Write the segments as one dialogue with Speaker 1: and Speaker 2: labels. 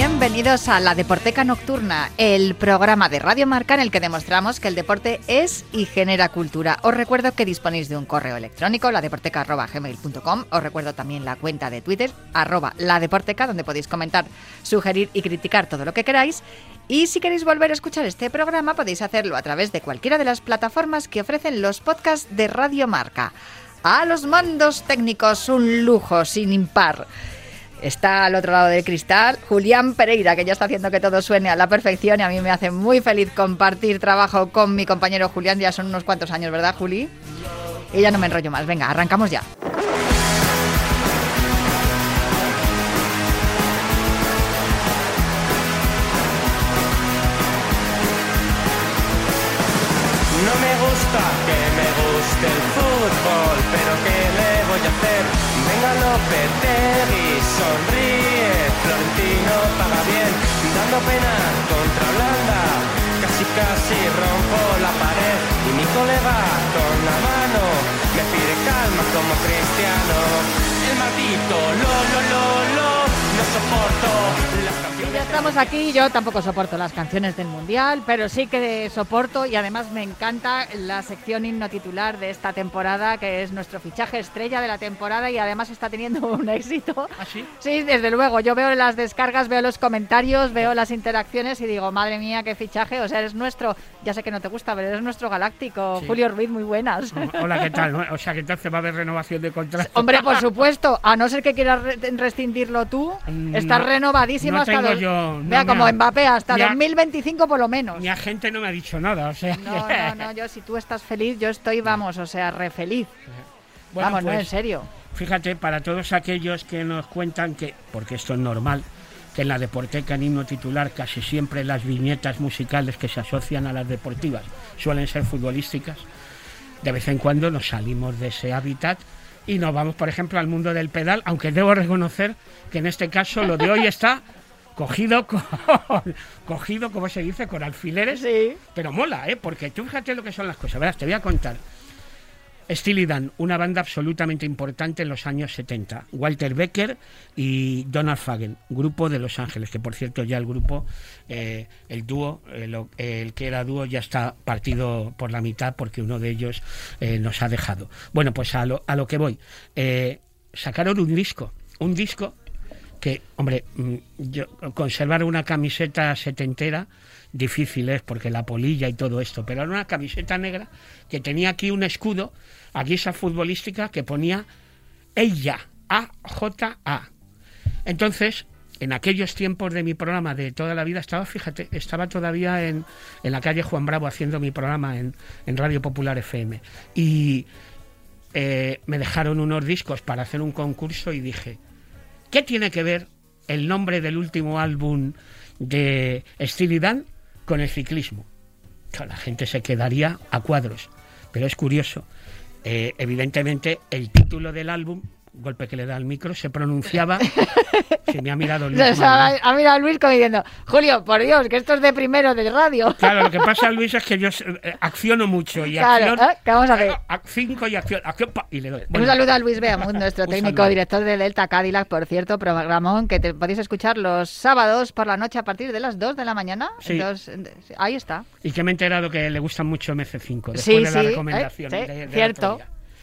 Speaker 1: Bienvenidos a La Deporteca Nocturna, el programa de Radio Marca en el que demostramos que el deporte es y genera cultura. Os recuerdo que disponéis de un correo electrónico, ladeporteca.gmail.com. Os recuerdo también la cuenta de Twitter, arroba ladeporteca, donde podéis comentar, sugerir y criticar todo lo que queráis. Y si queréis volver a escuchar este programa, podéis hacerlo a través de cualquiera de las plataformas que ofrecen los podcasts de Radio Marca. A los mandos técnicos, un lujo sin impar. Está al otro lado del cristal Julián Pereira, que ya está haciendo que todo suene a la perfección y a mí me hace muy feliz compartir trabajo con mi compañero Julián. Ya son unos cuantos años, ¿verdad, Juli? Y ya no me enrollo más. Venga, arrancamos ya.
Speaker 2: No me gusta que me guste el fútbol, pero ¿qué le voy a hacer? Venga sonríe, Florentino paga bien, dando pena contra Holanda, casi casi rompo la pared y mi colega con la mano. Me pide calma como cristiano. El maldito lo lo soporto las canciones.
Speaker 1: ya estamos aquí. Yo tampoco soporto las canciones del Mundial, pero sí que soporto y además me encanta la sección himno titular de esta temporada, que es nuestro fichaje estrella de la temporada y además está teniendo un éxito.
Speaker 3: ¿Ah, sí?
Speaker 1: Sí, desde luego. Yo veo las descargas, veo los comentarios, veo las interacciones y digo, madre mía, qué fichaje. O sea, eres nuestro, ya sé que no te gusta, pero eres nuestro galáctico.
Speaker 3: Sí.
Speaker 1: Julio Ruiz, muy buenas.
Speaker 3: Hola, ¿qué tal? O sea, que entonces va a haber renovación de contrato.
Speaker 1: Hombre, por supuesto, a no ser que quieras re- rescindirlo tú,
Speaker 3: Mm, no,
Speaker 1: renovadísimo
Speaker 3: no
Speaker 1: hasta
Speaker 3: tengo
Speaker 1: dos-
Speaker 3: yo-
Speaker 1: Vea, como
Speaker 3: ha-
Speaker 1: Mbappé, hasta
Speaker 3: me ha-
Speaker 1: 2025 por lo menos.
Speaker 3: Mi agente no me ha dicho nada, o sea.
Speaker 1: No, no, no, yo si tú estás feliz, yo estoy, vamos, o sea, re feliz.
Speaker 3: Bueno,
Speaker 1: vamos, no,
Speaker 3: pues,
Speaker 1: en serio.
Speaker 3: Fíjate, para todos aquellos que nos cuentan que, porque esto es normal, que en la deporteca en himno titular casi siempre las viñetas musicales que se asocian a las deportivas suelen ser futbolísticas, de vez en cuando nos salimos de ese hábitat y nos vamos, por ejemplo, al mundo del pedal, aunque debo reconocer que en este caso lo de hoy está cogido con, cogido, como se dice, con alfileres,
Speaker 1: Sí.
Speaker 3: pero mola, ¿eh? Porque tú fíjate lo que son las cosas. Verás, te voy a contar. Steely Dan, una banda absolutamente importante en los años 70. Walter Becker y Donald Fagen, grupo de Los Ángeles, que por cierto ya el grupo, eh, el dúo, eh, el que era dúo ya está partido por la mitad porque uno de ellos eh, nos ha dejado. Bueno, pues a lo, a lo que voy. Sacaron un disco, un disco que, hombre, mm, yo, conservar una camiseta setentera difícil es porque la polilla y todo esto, pero era una camiseta negra que tenía aquí un escudo, aquí esa futbolística que ponía ella, A-J-A. Entonces, en aquellos tiempos de mi programa de toda la vida, estaba, fíjate, estaba todavía en, en la calle Juan Bravo haciendo mi programa en, en Radio Popular FM. Y eh, me dejaron unos discos para hacer un concurso y dije, ¿Qué tiene que ver el nombre del último álbum de Steely Dan con el ciclismo? La gente se quedaría a cuadros. Pero es curioso. eh, evidentemente, el título del álbum, golpe que le da al micro, se pronunciaba. se me ha mirado Luis
Speaker 1: ha mirado Luis como diciendo, Julio, por Dios, que esto es de primero de radio.
Speaker 3: Claro, lo que pasa, Luis, es que yo eh, acciono mucho. Y
Speaker 1: Claro,
Speaker 3: acción,
Speaker 1: ¿eh? ¿qué vamos a hacer?
Speaker 3: ac- cinco y acción, acción pa, y le doy.
Speaker 1: Un saludo a Luis Beamud, nuestro técnico
Speaker 3: saludo.
Speaker 1: director de Delta Cadillac, por cierto, programón que te podéis escuchar los sábados por la noche a partir de las 2 de la mañana.
Speaker 3: Sí.
Speaker 1: Entonces, ahí está.
Speaker 3: Y que me he enterado que le gustan mucho MC5 después
Speaker 1: Sí,
Speaker 3: de la
Speaker 1: sí, ¿eh?
Speaker 3: recomendación.
Speaker 1: Sí,
Speaker 3: de-
Speaker 1: cierto.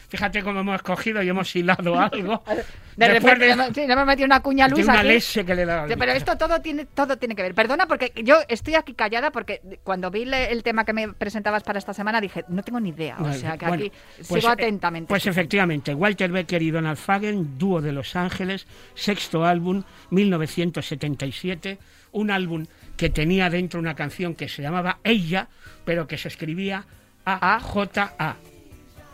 Speaker 3: Fíjate cómo hemos escogido y hemos hilado algo.
Speaker 1: De
Speaker 3: Después
Speaker 1: repente,
Speaker 3: de-
Speaker 1: sí, hemos metido una cuña a Luis
Speaker 3: una leche que le he dado al
Speaker 1: Sí, Pero esto todo tiene, todo tiene que ver. Perdona, porque yo estoy aquí callada porque cuando vi el tema que me presentabas para esta semana dije, no tengo ni idea. O sea que
Speaker 3: bueno,
Speaker 1: aquí
Speaker 3: pues,
Speaker 1: sigo
Speaker 3: eh,
Speaker 1: atentamente.
Speaker 3: Pues efectivamente, Walter Becker y Donald Fagen, dúo de Los Ángeles, sexto álbum, 1977, un álbum que tenía dentro una canción que se llamaba Ella, pero que se escribía A-J-A.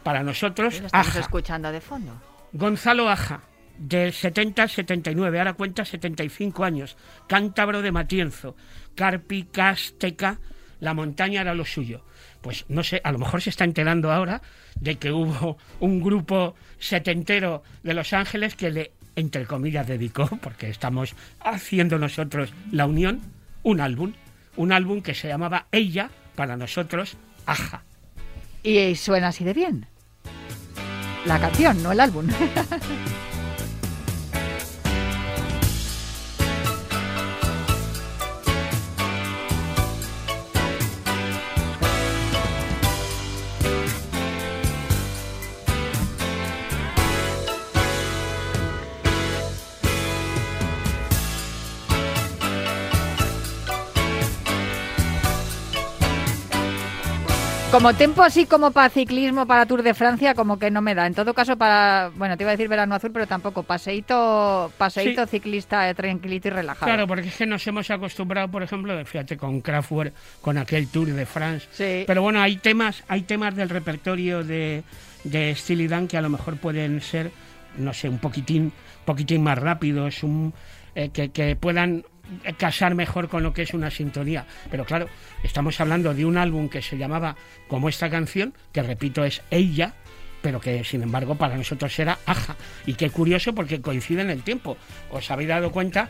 Speaker 3: Para nosotros,
Speaker 1: Lo estamos
Speaker 3: Aja.
Speaker 1: escuchando de fondo.
Speaker 3: Gonzalo Aja, del 70 al 79, ahora cuenta 75 años, cántabro de Matienzo, Carpi, Casteca, la montaña era lo suyo. Pues no sé, a lo mejor se está enterando ahora de que hubo un grupo setentero de Los Ángeles que le entre comillas, dedicó, porque estamos haciendo nosotros la unión, un álbum. Un álbum que se llamaba Ella, para nosotros, Aja.
Speaker 1: Y suena así de bien. La canción, no el álbum. Como tiempo así como para ciclismo, para Tour de Francia, como que no me da. En todo caso, para, bueno, te iba a decir verano azul, pero tampoco. Paseíto, paseíto ciclista, eh, tranquilito y relajado.
Speaker 3: Claro, porque es que nos hemos acostumbrado, por ejemplo, fíjate, con Kraftwerk, con aquel Tour de France.
Speaker 1: Sí.
Speaker 3: Pero bueno, hay temas, hay temas del repertorio de, de Steely Dan que a lo mejor pueden ser, no sé, un poquitín, poquitín más rápidos, un, eh, que, que puedan casar mejor con lo que es una sintonía. Pero claro, estamos hablando de un álbum que se llamaba como esta canción, que repito es Ella, pero que sin embargo para nosotros era Aja. Y qué curioso porque coincide en el tiempo. ¿Os habéis dado cuenta,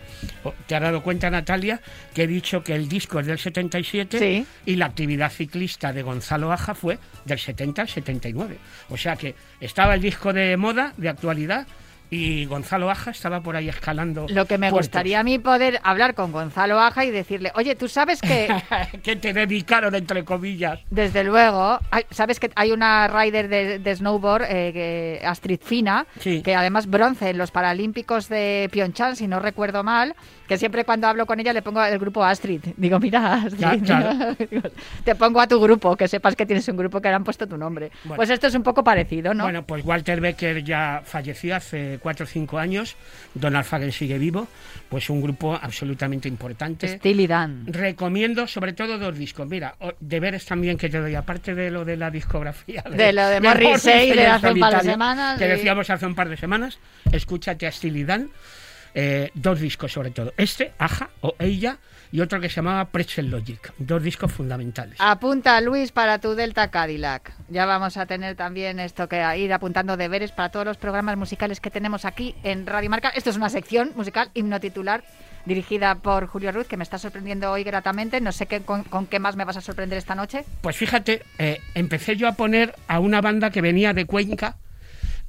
Speaker 3: te has dado cuenta Natalia, que he dicho que el disco es del 77
Speaker 1: Sí.
Speaker 3: y la actividad ciclista de Gonzalo Aja fue del 70 al 79? O sea que estaba el disco de moda, de actualidad, y Gonzalo Aja estaba por ahí escalando.
Speaker 1: Lo que me
Speaker 3: puertos.
Speaker 1: gustaría a mí poder hablar con Gonzalo Aja y decirle, oye, tú sabes que
Speaker 3: que te dedicaron, entre comillas.
Speaker 1: Desde luego, hay- sabes que hay una rider de, de snowboard, eh, que- Astrid Fina,
Speaker 3: Sí.
Speaker 1: que además bronce en los Paralímpicos de Pyeongchang, si no recuerdo mal, que siempre cuando hablo con ella le pongo el grupo Astrid. Digo, mira, Astrid,
Speaker 3: Ya, claro.
Speaker 1: digo, te pongo a tu grupo, que sepas que tienes un grupo que le han puesto tu nombre.
Speaker 3: Bueno.
Speaker 1: Pues esto es un poco parecido, ¿no?
Speaker 3: Bueno, pues Walter Becker ya falleció hace cuatro o cinco años, Donald Fagen sigue vivo, pues un grupo absolutamente importante.
Speaker 1: Steely Dan.
Speaker 3: Recomiendo sobre todo dos discos. Mira, deberes también que te doy, aparte de lo de la discografía.
Speaker 1: De lo de Morrissey de hace un par de semanas,
Speaker 3: Que
Speaker 1: y-
Speaker 3: decíamos hace un par de semanas. Escúchate a Steely Dan. Eh, dos discos sobre todo. Este, Aja o Ella, y otro que se llamaba Pretzel Logic. Dos discos fundamentales.
Speaker 1: Apunta, Luis, para tu Delta Cadillac. Ya vamos a tener también esto que ir apuntando deberes para todos los programas musicales que tenemos aquí en Radio Marca. Esto es una sección musical himno titular dirigida por Julio Ruz, que me está sorprendiendo hoy gratamente. No sé qué, con, con qué más me vas a sorprender esta noche.
Speaker 3: Pues fíjate, eh, empecé yo a poner a una banda que venía de Cuenca,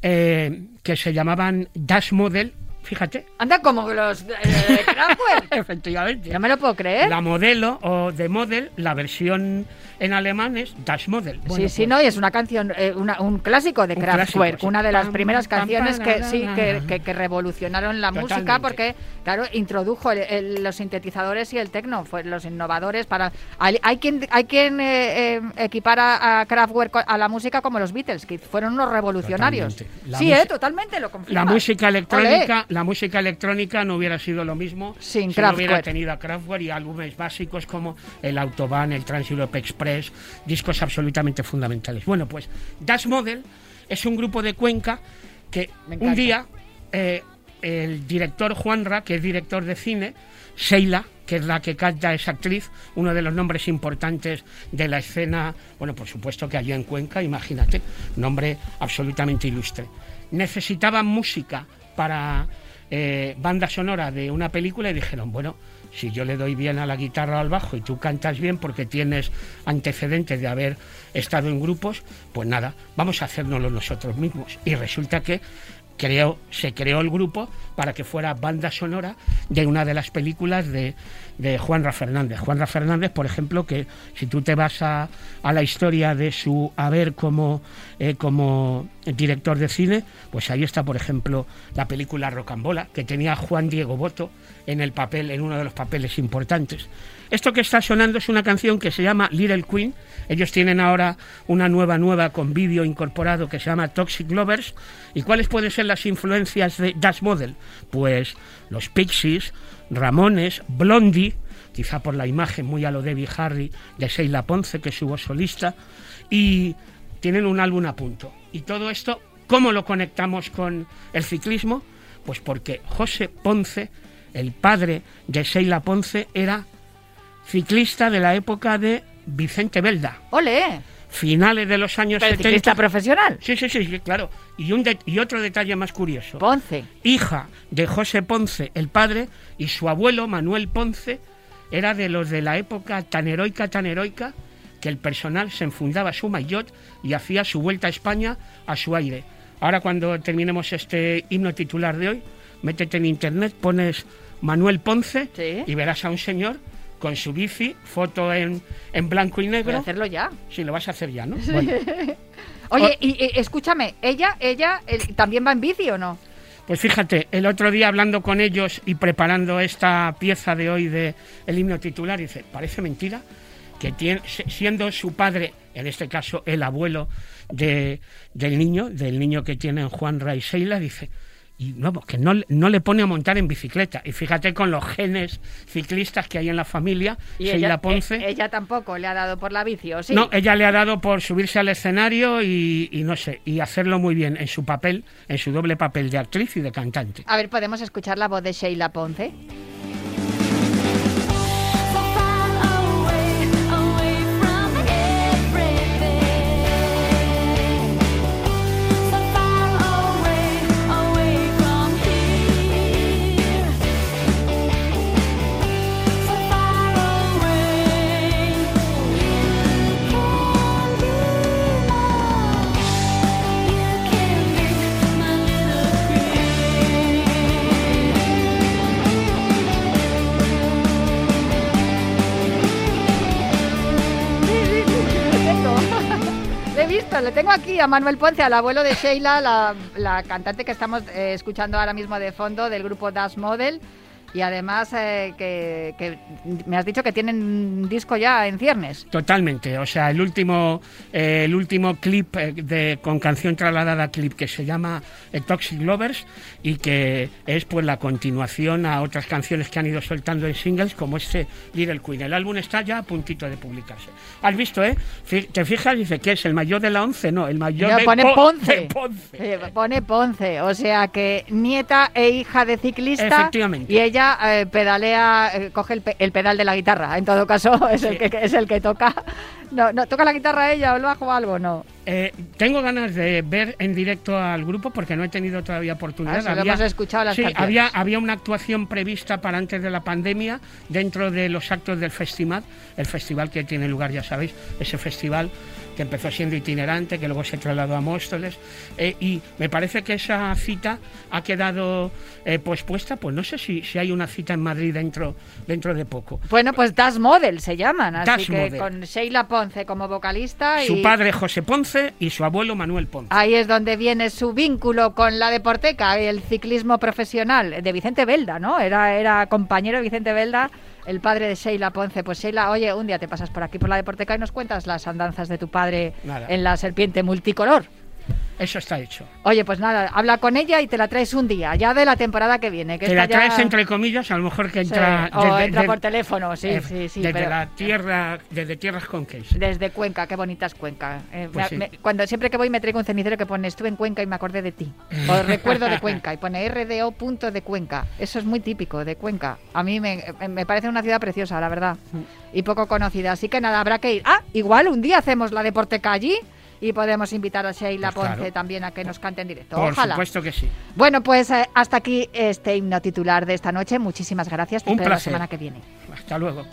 Speaker 3: eh, que se llamaban Dash Model, fíjate,
Speaker 1: Anda como los eh, de Kraftwerk.
Speaker 3: efectivamente.
Speaker 1: No me lo puedo creer.
Speaker 3: La modelo o de model, la versión en alemán es Das Model. Bueno,
Speaker 1: sí, sí,
Speaker 3: pues,
Speaker 1: no, y es una canción, eh, una- un clásico de
Speaker 3: Un
Speaker 1: Kraftwerk,
Speaker 3: clásico,
Speaker 1: una de las
Speaker 3: Pam,
Speaker 1: primeras
Speaker 3: pam,
Speaker 1: canciones
Speaker 3: pam,
Speaker 1: que sí, que, que- que revolucionaron la música porque, claro, introdujo el- el- los sintetizadores y el tecno, fue los innovadores para... Hay, hay quien, hay quien eh, eh, equipar a, a Kraftwerk a la música como los Beatles, que fueron unos revolucionarios. Sí,
Speaker 3: música-
Speaker 1: eh, totalmente, lo confirmo.
Speaker 3: La música electrónica, la música electrónica no hubiera sido lo mismo
Speaker 1: Sin
Speaker 3: si no hubiera tenido a Kraftwerk y álbumes básicos como el Autobahn, el Trans Europe Express, discos absolutamente fundamentales. Bueno, pues Das Model es un grupo de Cuenca que un día eh, el director Juanra, que es director de cine, Sheila, que es la que canta esa actriz, uno de los nombres importantes de la escena, bueno, por supuesto que allá en Cuenca, imagínate, nombre absolutamente ilustre. Necesitaban música para eh, banda sonora de una película y dijeron, bueno, si yo le doy bien a la guitarra al bajo y tú cantas bien porque tienes antecedentes de haber estado en grupos, pues nada, vamos a hacérnoslo nosotros mismos. Y resulta que creó, se creó el grupo para que fuera banda sonora de una de las películas de, de Juanra Fernández. Juanra Fernández, por ejemplo, que si tú te vas a, a la historia de su haber como, eh, como director de cine, pues ahí está, por ejemplo, la película Rocambola, que tenía Juan Diego Boto en el papel, en uno de los papeles importantes. Esto que está sonando es una canción que se llama Little Queen. Ellos tienen ahora una nueva nueva con vídeo incorporado que se llama Toxic Lovers. ¿Y cuáles pueden ser las influencias de Das Model? Pues los Pixies, Ramones, Blondie, quizá por la imagen muy a lo Debbie Harry de Sheila Ponce, que es su voz solista, y tienen un álbum a punto. Y todo esto, ¿cómo lo conectamos con el ciclismo? Pues porque José Ponce, el padre de Sheila Ponce, era ciclista de la época de Vicente Belda.
Speaker 1: ¡Ole!
Speaker 3: finales de los años
Speaker 1: Pero
Speaker 3: 70.
Speaker 1: ciclista profesional.
Speaker 3: Sí, sí, sí, sí, claro. Y, un de- y otro detalle más curioso.
Speaker 1: Ponce.
Speaker 3: hija de José Ponce, el padre, y su abuelo, Manuel Ponce, era de los de la época tan heroica, tan heroica, que el personal se enfundaba su maillot y hacía su vuelta a España a su aire. Ahora cuando terminemos este himno titular de hoy, métete en internet, pones Manuel Ponce
Speaker 1: Sí.
Speaker 3: y verás a un señor con su bici, foto en, en blanco y negro.
Speaker 1: hacerlo ya.
Speaker 3: Sí, lo vas a hacer ya, ¿no? Bueno.
Speaker 1: Oye, y, y, escúchame, ¿ella ella eh, también va en bici o no?
Speaker 3: Pues fíjate, el otro día hablando con ellos y preparando esta pieza de hoy de el himno titular, dice, parece mentira que tiene, siendo su padre, en este caso el abuelo de, del niño, del niño que tienen Juan Ray Seila, dice, y no, pues que no, le- no le pone a montar en bicicleta. Y fíjate con los genes ciclistas que hay en la familia,
Speaker 1: Y
Speaker 3: Seila
Speaker 1: ella,
Speaker 3: Ponce.
Speaker 1: eh, ella tampoco le ha dado por la bici, ¿o sí?
Speaker 3: No, ella le ha dado por subirse al escenario y, y no sé, y hacerlo muy bien en su papel, en su doble papel de actriz y de cantante.
Speaker 1: A ver, ¿podemos escuchar la voz de Sheila Ponce? A Manuel Ponce, al abuelo de Sheila, la, la cantante que estamos eh, escuchando ahora mismo de fondo del grupo Das Model. Y además eh, que, que me has dicho que tienen un disco ya en ciernes.
Speaker 3: Totalmente, o sea, el último, eh, el último clip eh, de, con canción trasladada clip que se llama Toxic Lovers y que es pues la continuación a otras canciones que han ido soltando en singles como este Little Queen. El álbum está ya a puntito de publicarse. ¿Has visto, eh? ¿Te fijas? Dice que es el mayor de la once, no, el mayor
Speaker 1: No,
Speaker 3: de,
Speaker 1: pone
Speaker 3: Po-
Speaker 1: Ponce.
Speaker 3: de Ponce.
Speaker 1: Eh, pone Ponce, o sea que nieta e hija de ciclista.
Speaker 3: Efectivamente.
Speaker 1: Y ella eh, pedalea, eh, coge el, pe- el pedal de la guitarra. En todo caso, es, el, que, es el que toca. No, no, ¿Toca la guitarra ella o el bajo o algo? No.
Speaker 3: Eh, tengo ganas de ver en directo al grupo porque no he tenido todavía oportunidad.
Speaker 1: Ah, hemos escuchado las
Speaker 3: sí, había, había una actuación prevista para antes de la pandemia dentro de los actos del festival, el festival que tiene lugar, ya sabéis, ese festival que empezó siendo itinerante, que luego se trasladó a Móstoles, eh, y me parece que esa cita ha quedado eh, pospuesta, pues no sé si, si hay una cita en Madrid dentro, dentro de poco.
Speaker 1: Bueno, pues Das Model se llaman, así
Speaker 3: Das
Speaker 1: que
Speaker 3: Model.
Speaker 1: con Sheila Ponce como vocalista y
Speaker 3: Su padre José Ponce y su abuelo Manuel Ponce.
Speaker 1: ahí es donde viene su vínculo con la deporteca y el ciclismo profesional de Vicente Belda, ¿no? Era, era compañero de Vicente Belda, el padre de Sheila Ponce. Pues Sheila, oye, un día te pasas por aquí por la deporteca y nos cuentas las andanzas de tu padre
Speaker 3: Nada.
Speaker 1: en la serpiente multicolor.
Speaker 3: Eso está hecho.
Speaker 1: Oye, pues nada, habla con ella y te la traes un día, ya de la temporada que viene. Que esta
Speaker 3: la traes
Speaker 1: ya-
Speaker 3: entre comillas, a lo mejor que
Speaker 1: Sí,
Speaker 3: entra,
Speaker 1: o
Speaker 3: desde,
Speaker 1: entra por teléfono, sí,
Speaker 3: eh,
Speaker 1: sí, sí.
Speaker 3: desde
Speaker 1: pero-
Speaker 3: la tierra, desde tierras con queso.
Speaker 1: Desde Cuenca, qué bonita es Cuenca. Eh,
Speaker 3: Pues
Speaker 1: me-
Speaker 3: sí.
Speaker 1: me- cuando siempre que voy me traigo un cenicero que pone estuve en Cuenca y me acordé de ti. O recuerdo de Cuenca y pone RDO punto de Cuenca. Eso es muy típico de Cuenca. A mí me, me parece una ciudad preciosa, la verdad. Y poco conocida. Así que nada, habrá que ir. Ah, igual un día hacemos la deporteca allí y podemos invitar a Sheila
Speaker 3: Pues
Speaker 1: Ponce
Speaker 3: claro.
Speaker 1: también a que nos cante en directo.
Speaker 3: Por
Speaker 1: Ojalá.
Speaker 3: supuesto que sí.
Speaker 1: Bueno, pues eh, hasta aquí este himno titular de esta noche. Muchísimas gracias. Te
Speaker 3: Un
Speaker 1: espero la
Speaker 3: placer.
Speaker 1: semana que viene.
Speaker 3: Hasta luego.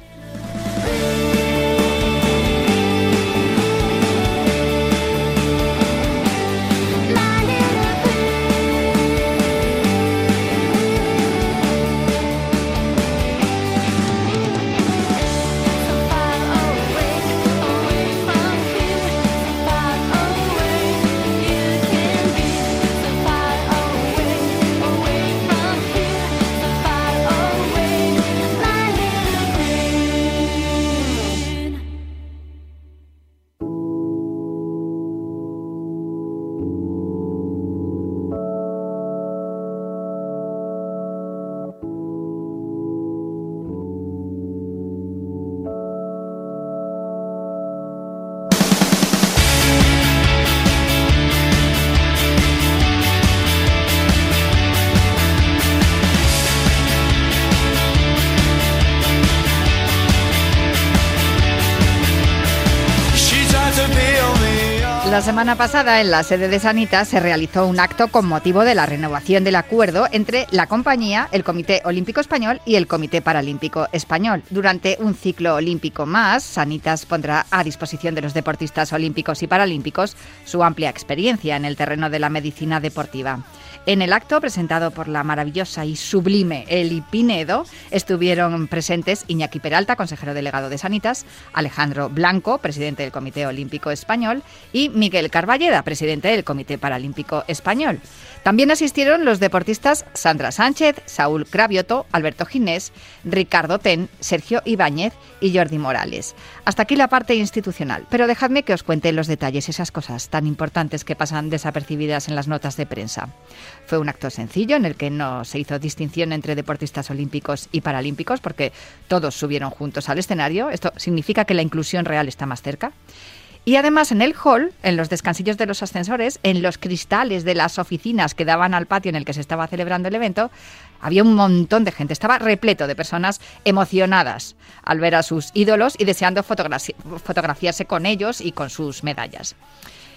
Speaker 1: La semana pasada en la sede de Sanitas se realizó un acto con motivo de la renovación del acuerdo entre la compañía, el Comité Olímpico Español y el Comité Paralímpico Español. Durante un ciclo olímpico más, Sanitas pondrá a disposición de los deportistas olímpicos y paralímpicos su amplia experiencia en el terreno de la medicina deportiva. En el acto presentado por la maravillosa y sublime Eli Pinedo estuvieron presentes Iñaki Peralta, consejero delegado de Sanitas, Alejandro Blanco, presidente del Comité Olímpico Español, y Miguel Carballeda, presidente del Comité Paralímpico Español. También asistieron los deportistas Sandra Sánchez, Saúl Cravioto, Alberto Ginés, Ricardo Ten, Sergio Ibáñez y Jordi Morales. Hasta aquí la parte institucional, pero dejadme que os cuente los detalles, esas cosas tan importantes que pasan desapercibidas en las notas de prensa. Fue un acto sencillo en el que no se hizo distinción entre deportistas olímpicos y paralímpicos porque todos subieron juntos al escenario. Esto significa que la inclusión real está más cerca. Y además en el hall, en los descansillos de los ascensores, en los cristales de las oficinas que daban al patio en el que se estaba celebrando el evento, había un montón de gente. Estaba repleto de personas emocionadas al ver a sus ídolos y deseando fotografi- fotografiarse con ellos y con sus medallas.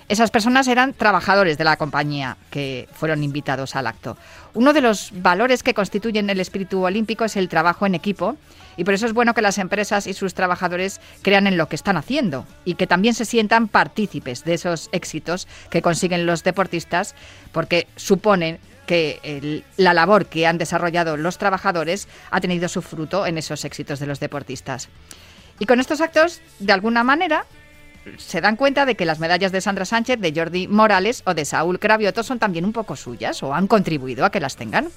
Speaker 1: Esas personas eran trabajadores de la compañía que fueron invitados al acto. Uno de los valores que constituyen el espíritu olímpico es el trabajo en equipo y por eso es bueno que las empresas y sus trabajadores crean en lo que están haciendo y que también se sientan partícipes de esos éxitos que consiguen los deportistas porque suponen que la labor que han desarrollado los trabajadores ha tenido su fruto en esos éxitos de los deportistas. Y con estos actos, de alguna manera, se dan cuenta de que las medallas de Sandra Sánchez, de Jordi Morales o de Saúl Cravioto son también un poco suyas o han contribuido a que las tengan.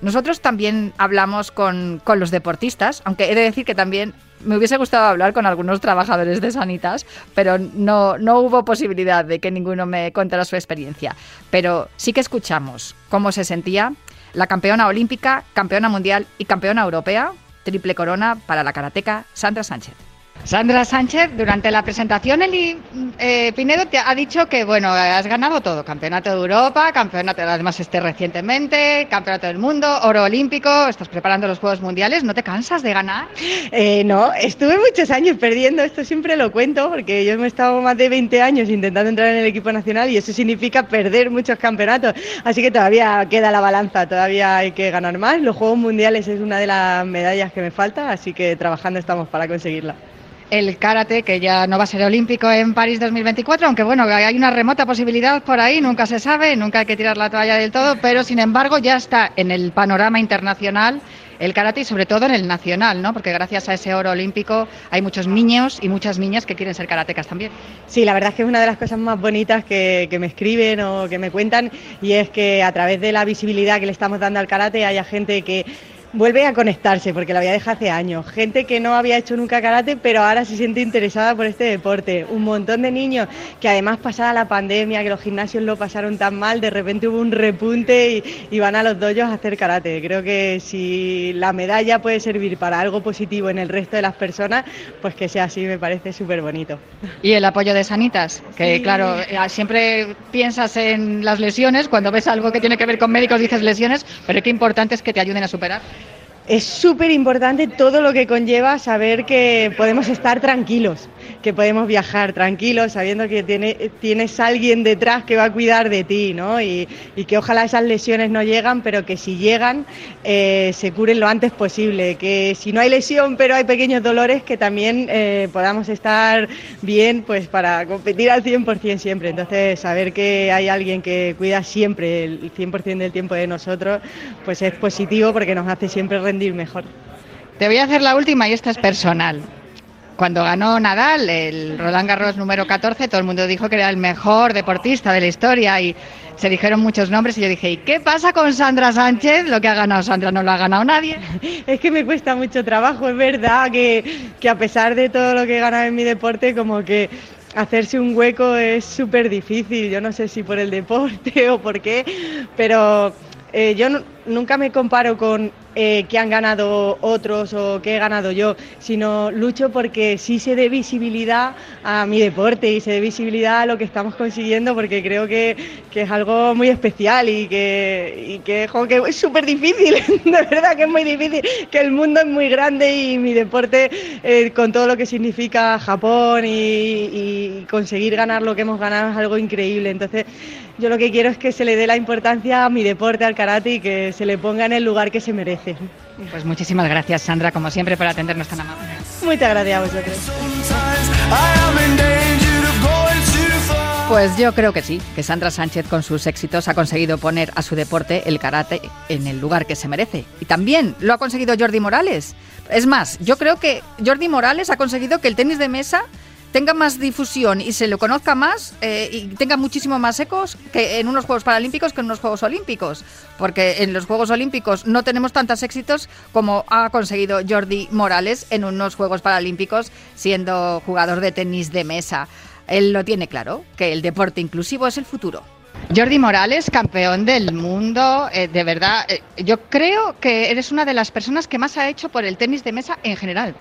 Speaker 1: Nosotros también hablamos con, con los deportistas, aunque he de decir que también me hubiese gustado hablar con algunos trabajadores de Sanitas, pero no, no hubo posibilidad de que ninguno me contara su experiencia. Pero sí que escuchamos cómo se sentía la campeona olímpica, campeona mundial y campeona europea, triple corona para la karateca Sandra Sánchez. Sandra Sánchez, durante la presentación, Eli eh, Pinedo te ha dicho que, bueno, has ganado todo. Campeonato de Europa, campeonato, además este recientemente, campeonato del mundo, oro olímpico, estás preparando los Juegos Mundiales. ¿No te cansas de ganar?
Speaker 4: Eh, no, estuve muchos años perdiendo, esto siempre lo cuento, porque yo me he estado más de 20 años intentando entrar en el equipo nacional y eso significa perder muchos campeonatos. Así que todavía queda la balanza, todavía hay que ganar más. Los Juegos Mundiales es una de las medallas que me falta, así que trabajando estamos para conseguirla.
Speaker 1: El karate, que ya no va a ser olímpico en París 2024, aunque bueno, hay una remota posibilidad por ahí, nunca se sabe, nunca hay que tirar la toalla del todo, pero sin embargo ya está en el panorama internacional el karate y sobre todo en el nacional, ¿no? Porque gracias a ese oro olímpico hay muchos niños y muchas niñas que quieren ser karatecas también.
Speaker 4: Sí, la verdad es que es una de las cosas más bonitas que, que me escriben o que me cuentan y es que a través de la visibilidad que le estamos dando al karate haya gente que vuelve a conectarse porque lo había dejado hace años. Gente que no había hecho nunca karate pero ahora se siente interesada por este deporte. Un montón de niños que además pasada la pandemia, que los gimnasios lo pasaron tan mal, de repente hubo un repunte y, y van a los dojos a hacer karate. Creo que si la medalla puede servir para algo positivo en el resto de las personas, pues que sea así me parece súper bonito.
Speaker 1: Y el apoyo de Sanitas, que
Speaker 4: Sí.
Speaker 1: claro, eh, siempre piensas en las lesiones, cuando ves algo que tiene que ver con médicos dices lesiones, pero qué importante es que te ayuden a superar.
Speaker 4: Es súper importante todo lo que conlleva saber que podemos estar tranquilos, que podemos viajar tranquilos, sabiendo que tiene- tienes alguien detrás que va a cuidar de ti, ¿no? Y, y que ojalá esas lesiones no llegan, pero que si llegan eh, se curen lo antes posible. Que si no hay lesión, pero hay pequeños dolores, que también eh, podamos estar bien, pues para competir al 100% siempre. Entonces, saber que hay alguien que cuida siempre el 100% del tiempo de nosotros, pues es positivo porque nos hace siempre rendir mejor.
Speaker 1: Te voy a hacer la última y esta es personal. Cuando ganó Nadal, el Roland Garros número 14, todo el mundo dijo que era el mejor deportista de la historia y se dijeron muchos nombres y yo dije, ¿y qué pasa con Sandra Sánchez? Lo que ha ganado Sandra no lo ha ganado nadie.
Speaker 4: Es que me cuesta mucho trabajo, es verdad que, que a pesar de todo lo que he ganado en mi deporte, como que hacerse un hueco es súper difícil. Yo no sé si por el deporte o por qué, pero eh, yo nu- nunca me comparo con eh, que han ganado otros o que he ganado yo, sino lucho porque sí se dé visibilidad a mi deporte y se dé visibilidad a lo que estamos consiguiendo, porque creo que, que es algo muy especial y que, y que, es súper difícil, de verdad que es muy difícil, que el mundo es muy grande y mi deporte, eh, con todo lo que significa Japón y conseguir ganar lo que hemos ganado es algo increíble. Entonces, yo lo que quiero es que se le dé la importancia a mi deporte, al karate, y que se le ponga en el lugar que se merece.
Speaker 1: Pues muchísimas gracias, Sandra, como siempre, por atendernos tan amable.
Speaker 4: Muchas gracias a vosotros.
Speaker 1: Pues yo creo que sí, que Sandra Sánchez con sus éxitos ha conseguido poner a su deporte, el karate, en el lugar que se merece. Y también lo ha conseguido Jordi Morales. Es más, yo creo que Jordi Morales ha conseguido que el tenis de mesa tenga más difusión y se lo conozca más eh, y tenga muchísimo más ecos que en unos Juegos Paralímpicos que en unos Juegos Olímpicos. Porque en los Juegos Olímpicos no tenemos tantos éxitos como ha conseguido Jordi Morales en unos Juegos Paralímpicos siendo jugador de tenis de mesa. Él lo tiene claro, que el deporte inclusivo es el futuro. Jordi Morales, campeón del mundo, eh, de verdad, eh, yo creo que eres una de las personas que más ha hecho por el tenis de mesa en general.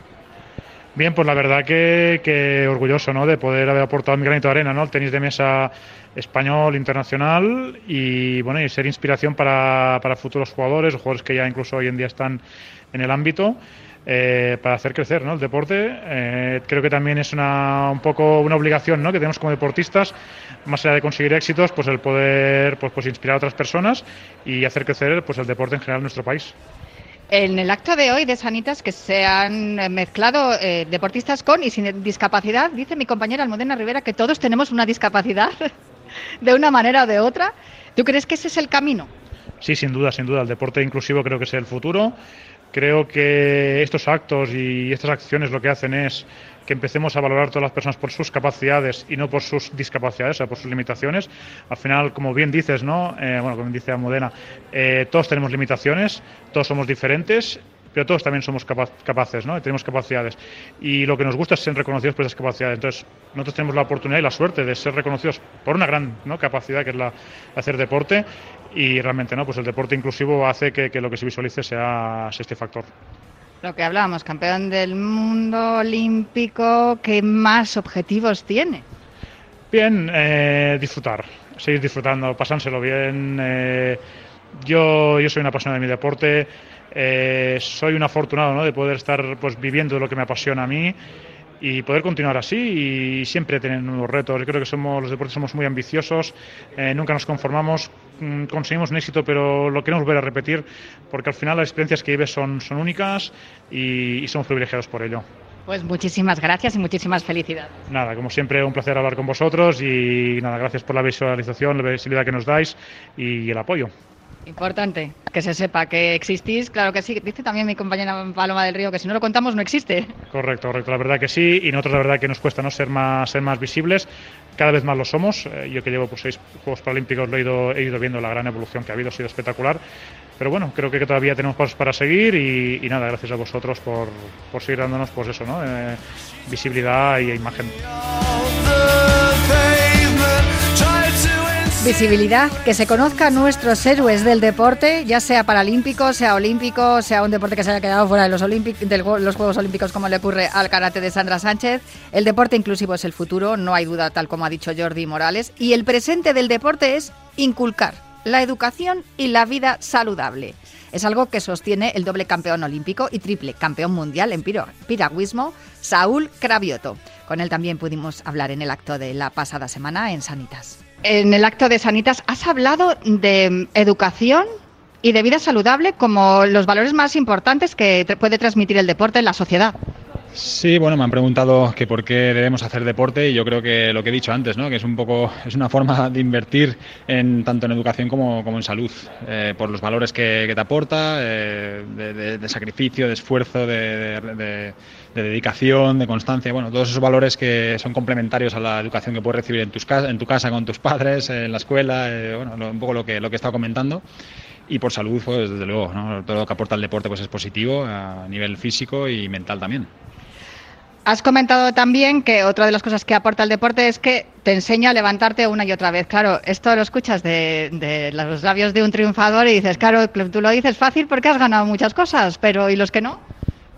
Speaker 5: Bien, pues la verdad que, que orgulloso ¿no? de poder haber aportado mi granito de arena ¿no? al tenis de mesa español, internacional y bueno y ser inspiración para, para futuros jugadores jugadores que ya incluso hoy en día están en el ámbito eh, para hacer crecer ¿no? el deporte. Eh, creo que también es una, un poco una obligación ¿no? que tenemos como deportistas, más allá de conseguir éxitos, pues el poder pues, pues inspirar a otras personas y hacer crecer pues el deporte en general en nuestro país.
Speaker 1: En el acto de hoy de Sanitas, que se han mezclado eh, deportistas con y sin discapacidad, dice mi compañera Almudena Rivera que todos tenemos una discapacidad de una manera o de otra. ¿Tú crees que ese es el camino?
Speaker 5: Sí, sin duda, sin duda. El deporte inclusivo creo que es el futuro. Creo que estos actos y estas acciones lo que hacen es que empecemos a valorar a todas las personas por sus capacidades y no por sus discapacidades, o sea, por sus limitaciones. Al final, como bien dices, ¿no? Eh, bueno, como dice Amodena, eh, todos tenemos limitaciones, todos somos diferentes, pero todos también somos capa- capaces, ¿no? Tenemos capacidades. Y lo que nos gusta es ser reconocidos por esas capacidades. Entonces, nosotros tenemos la oportunidad y la suerte de ser reconocidos por una gran ¿no? capacidad que es la hacer deporte. Y realmente, ¿no? Pues el deporte inclusivo hace que, que lo que se visualice sea este factor.
Speaker 1: Lo que hablábamos, campeón del mundo olímpico, ¿qué más objetivos tiene?
Speaker 5: Bien, eh, disfrutar, seguir disfrutando, pasánselo bien. eh, yo, yo soy una apasionado de mi deporte, eh, soy un afortunado ¿no? de poder estar pues, viviendo lo que me apasiona a mí y poder continuar así y siempre tener nuevos retos. Yo creo que somos los deportes somos muy ambiciosos, eh, nunca nos conformamos, conseguimos un éxito, pero lo queremos volver a repetir porque al final las experiencias que vives son, son únicas y, y somos privilegiados por ello.
Speaker 1: Pues muchísimas gracias y muchísimas felicidades.
Speaker 5: Nada, como siempre, un placer hablar con vosotros y nada, gracias por la visualización, la visibilidad que nos dais y el apoyo.
Speaker 1: Importante que se sepa que existís, claro que sí. Dice también mi compañera Paloma del Río que si no lo contamos no existe.
Speaker 5: Correcto, correcto, la verdad que sí, y nosotros la verdad que nos cuesta no ser más, ser más visibles, cada vez más lo somos. Eh, yo que llevo pues, seis Juegos Paralímpicos lo he ido, he ido viendo la gran evolución que ha habido, ha sido espectacular. Pero bueno, creo que todavía tenemos pasos para seguir y, y nada, gracias a vosotros por, por seguir dándonos pues eso, ¿no? Eh, visibilidad y imagen.
Speaker 1: Visibilidad, que se conozca a nuestros héroes del deporte, ya sea paralímpico, sea olímpico, sea un deporte que se haya quedado fuera de los, de los Juegos Olímpicos como le ocurre al karate de Sandra Sánchez. El deporte inclusivo es el futuro, no hay duda, tal como ha dicho Jordi Morales. Y el presente del deporte es inculcar la educación y la vida saludable. Es algo que sostiene el doble campeón olímpico y triple campeón mundial en piragüismo, Saúl Cravioto. Con él también pudimos hablar en el acto de la pasada semana en Sanitas. En el acto de Sanitas has hablado de educación y de vida saludable como los valores más importantes que puede transmitir el deporte en la sociedad.
Speaker 6: Sí, bueno, me han preguntado que por qué debemos hacer deporte y yo creo que lo que he dicho antes, ¿no? que es un poco, es una forma de invertir en tanto en educación como, como en salud, eh, por los valores que, que te aporta, eh, de, de- sacrificio, de esfuerzo, de, de- de- de dedicación, de constancia, bueno, todos esos valores que son complementarios a la educación que puedes recibir en, tus en tu casa con tus padres, en la escuela, eh, bueno, un poco lo que, lo que he estado comentando. Y por salud, pues desde luego, ¿no? todo lo que aporta el deporte pues es positivo a nivel físico y mental también.
Speaker 1: Has comentado también que otra de las cosas que aporta el deporte es que te enseña a levantarte una y otra vez. Claro, esto lo escuchas de, de los labios de un triunfador y dices, claro, tú lo dices fácil porque has ganado muchas cosas, pero ¿y los que no?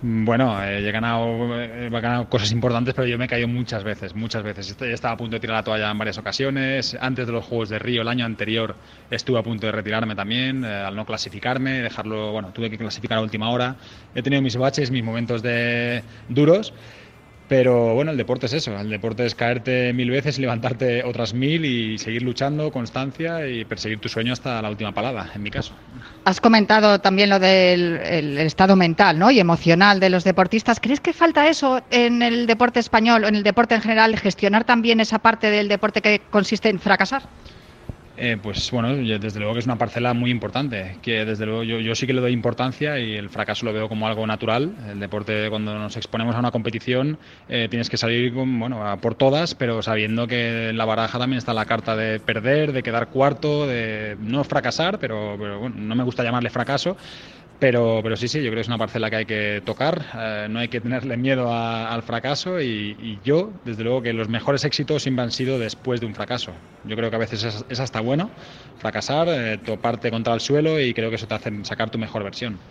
Speaker 6: Bueno, eh, he, ganado, he ganado cosas importantes, pero yo me he caído muchas veces, muchas veces. Est- Estaba a punto de tirar la toalla en varias ocasiones. Antes de los Juegos de Río, el año anterior, estuve a punto de retirarme también, eh, al no clasificarme, dejarlo, bueno, tuve que clasificar a última hora. He tenido mis baches, mis momentos de duros, pero bueno, el deporte es eso, el deporte es caerte mil veces levantarte otras mil y seguir luchando, constancia y perseguir tu sueño hasta la última palada, en mi caso.
Speaker 1: Has comentado también lo del el- el estado mental ¿no? y emocional de los deportistas. ¿Crees que falta eso en el deporte español o en el deporte en general, gestionar también esa parte del deporte que consiste en fracasar?
Speaker 6: Eh, pues bueno, desde luego que es una parcela muy importante, que desde luego yo, yo sí que le doy importancia y el fracaso lo veo como algo natural. El deporte, cuando nos exponemos a una competición, eh, tienes que salir con, bueno, a por todas, pero sabiendo que en la baraja también está la carta de perder, de quedar cuarto, de no fracasar, pero, pero bueno, no me gusta llamarle fracaso. Pero, pero sí, sí, yo creo que es una parcela que hay que tocar, eh, no hay que tenerle miedo a- al fracaso y, yo, desde luego, que los mejores éxitos siempre han sido después de un fracaso. Yo creo que a veces es, es hasta bueno fracasar, eh, toparte contra el suelo y creo que eso te hace sacar tu mejor versión.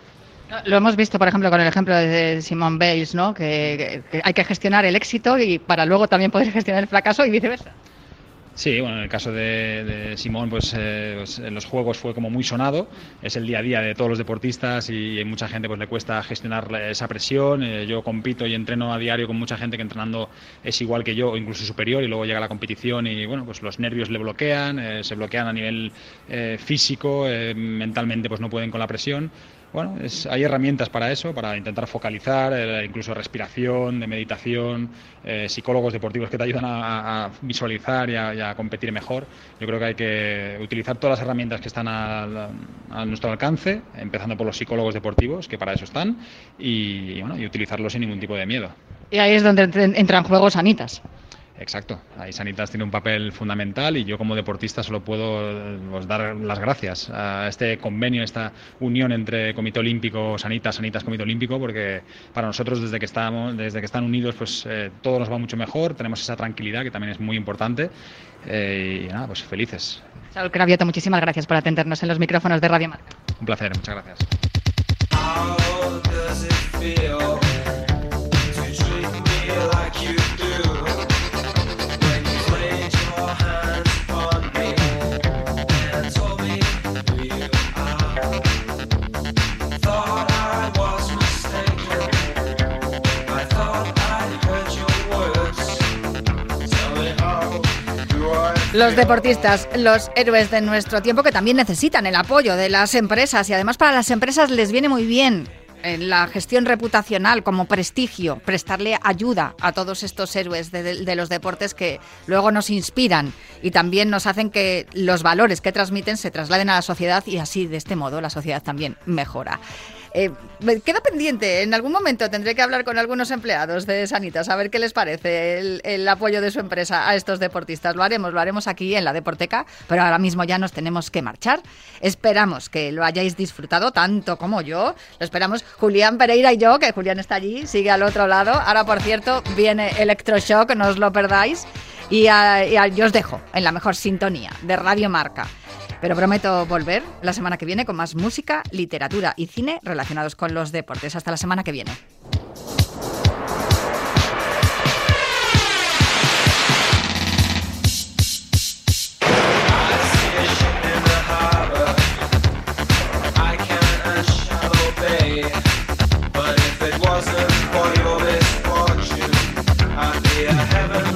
Speaker 1: Lo hemos visto, por ejemplo, con el ejemplo de Simone Bales, ¿no? Que, que hay que gestionar el éxito y para luego también poder gestionar el fracaso y viceversa.
Speaker 6: Sí, bueno, en el caso de, de Simón, pues, eh, pues, en los juegos fue como muy sonado, es el día a día de todos los deportistas y hay mucha gente pues le cuesta gestionar esa presión. Eh, yo compito y entreno a diario con mucha gente que entrenando es igual que yo o incluso superior y luego llega la competición y bueno, pues los nervios le bloquean, eh, se bloquean a nivel eh, físico, mentalmente pues no pueden con la presión. Bueno, es- hay herramientas para eso, para intentar focalizar, eh, incluso respiración, de meditación, eh, psicólogos deportivos que te ayudan a, a- a visualizar y a, y a competir mejor. Yo creo que hay que utilizar todas las herramientas que están al- a, nuestro alcance, empezando por los psicólogos deportivos, que para eso están, y, bueno, y utilizarlos sin ningún tipo de miedo.
Speaker 1: Y ahí es donde entr- entran juegos sanitas.
Speaker 6: Exacto, ahí Sanitas tiene un papel fundamental y yo como deportista solo puedo pues, dar las gracias a este convenio, esta unión entre Comité Olímpico, Sanitas, Sanitas, Comité Olímpico, porque para nosotros desde que estamos, desde que están unidos, pues eh, todo nos va mucho mejor, tenemos esa tranquilidad que también es muy importante eh, y nada, pues felices.
Speaker 1: Saúl Cravioto, muchísimas gracias por atendernos en los micrófonos de Radio Marca.
Speaker 6: Un placer, muchas gracias.
Speaker 1: Los deportistas, los héroes de nuestro tiempo que también necesitan el apoyo de las empresas y además para las empresas les viene muy bien en la gestión reputacional como prestigio, prestarle ayuda a todos estos héroes de, de- de los deportes que luego nos inspiran y también nos hacen que los valores que transmiten se trasladen a la sociedad y así de este modo la sociedad también mejora. Eh, me queda pendiente, en algún momento tendré que hablar con algunos empleados de Sanitas a ver qué les parece el, apoyo de su empresa a estos deportistas. Lo haremos, lo haremos aquí en la Deporteca, pero ahora mismo ya nos tenemos que marchar. Esperamos que lo hayáis disfrutado tanto como yo. Lo esperamos Julián Pereira y yo, que Julián está allí, sigue al otro lado. Ahora, por cierto, viene Electroshock, no os lo perdáis. Y, yo os dejo en la mejor sintonía de Radio Marca. Pero prometo volver la semana que viene con más música, literatura y cine relacionados con los deportes. Hasta la semana que viene.
Speaker 7: But if it wasn't for your misfortune, I'd be a heaven